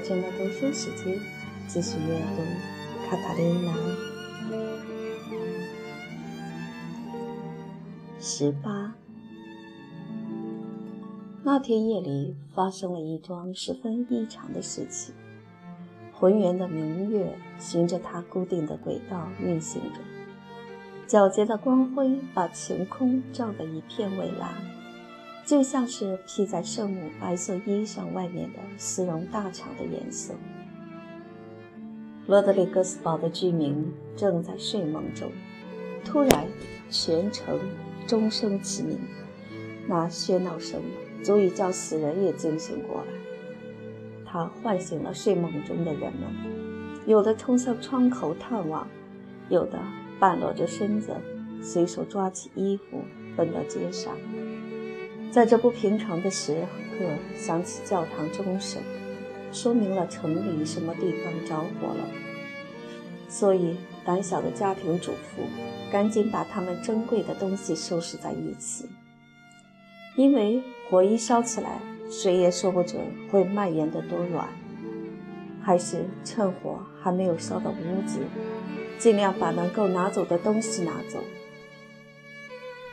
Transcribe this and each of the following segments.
生的读书时间，继续阅读《卡塔琳娜》十八。那天夜里发生了一桩十分异常的事情。浑圆的明月循着它固定的轨道运行着，皎洁的光辉把晴空照得一片蔚蓝。就像是披在圣母白色衣裳外面的丝绒大氅的颜色。罗德里格斯堡的居民正在睡梦中，突然，全城钟声齐鸣，那喧闹声足以叫死人也惊醒过来。它唤醒了睡梦中的人们，有的冲向窗口探望，有的半裸着身子，随手抓起衣服奔到街上。在这不平常的时刻，响起教堂钟声，说明了城里什么地方着火了。所以，胆小的家庭主妇赶紧把他们珍贵的东西收拾在一起，因为火一烧起来，谁也说不准会蔓延得多远。还是趁火还没有烧到屋子，尽量把能够拿走的东西拿走。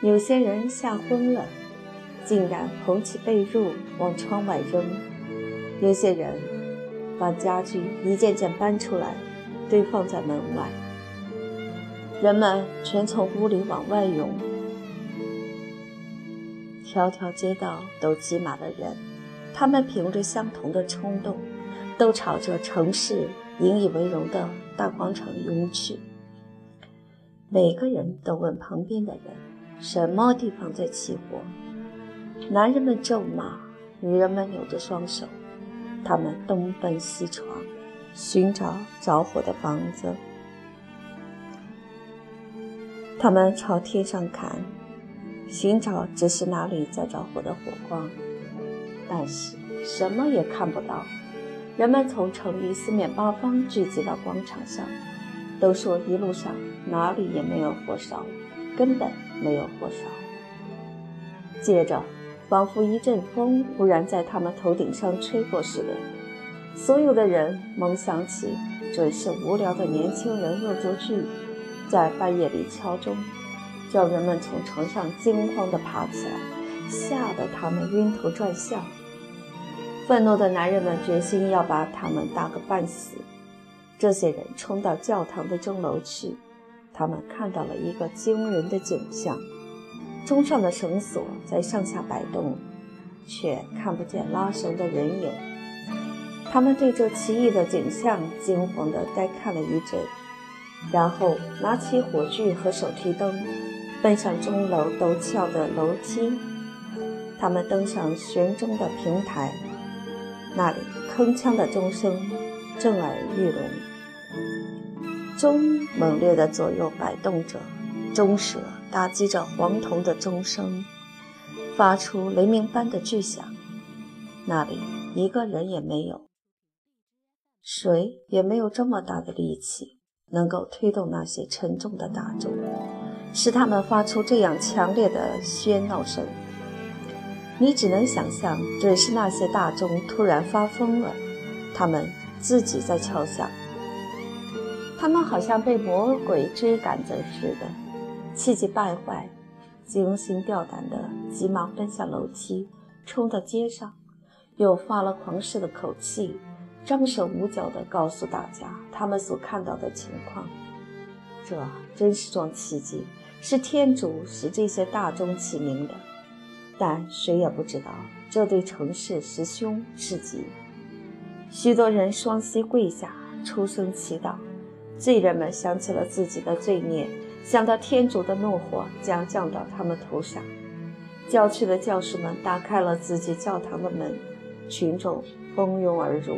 有些人吓昏了。竟然捧起被褥往窗外扔，有些人把家具一件件搬出来，堆放在门外。人们全从屋里往外涌，条条街道都挤满了人，他们凭着相同的冲动，都朝着城市引以为荣的大广场涌去。每个人都问旁边的人：“什么地方在起火？”男人们咒骂，女人们扭着双手，他们东奔西闯，寻找着火的房子。他们朝天上看，寻找只是哪里在着火的火光，但是什么也看不到。人们从城里四面八方聚集到广场上，都说一路上哪里也没有火烧，根本没有火烧。接着。仿佛一阵风忽然在他们头顶上吹过似的，所有的人猛想起准是无聊的年轻人恶作剧，在半夜里敲钟，叫人们从床上惊慌地爬起来，吓得他们晕头转向。愤怒的男人们决心要把他们打个半死。这些人冲到教堂的钟楼去，他们看到了一个惊人的景象。钟上的绳索在上下摆动，却看不见拉绳的人影。他们对这奇异的景象惊慌地呆看了一阵，然后拿起火炬和手提灯，奔上钟楼陡峭的楼梯。他们登上悬钟的平台，那里铿锵的钟声震耳欲聋，钟猛烈地左右摆动着，钟舌。打击着黄铜的钟声，发出雷鸣般的巨响。那里一个人也没有，谁也没有这么大的力气，能够推动那些沉重的大钟，使他们发出这样强烈的喧闹声。你只能想象，准是那些大钟突然发疯了，他们自己在敲响，他们好像被魔鬼追赶着似的。气急败坏、惊心吊胆的急忙奔向楼梯，冲到街上，又发了狂似的口气，张手捂脚地告诉大家他们所看到的情况。这真是桩奇迹，是天主使这些大钟起名的。但谁也不知道，这对城市是凶是吉。许多人双膝跪下，出声祈祷。罪人们想起了自己的罪孽。想到天主的怒火将降到他们头上，教区的教士们打开了自己教堂的门，群众蜂拥而入，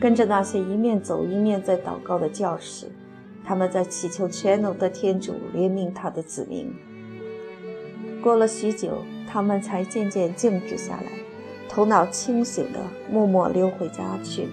跟着那些一面走一面在祷告的教士，他们在祈求全能的天主怜悯他的子民。过了许久，他们才渐渐静止下来，头脑清醒地默默溜回家去。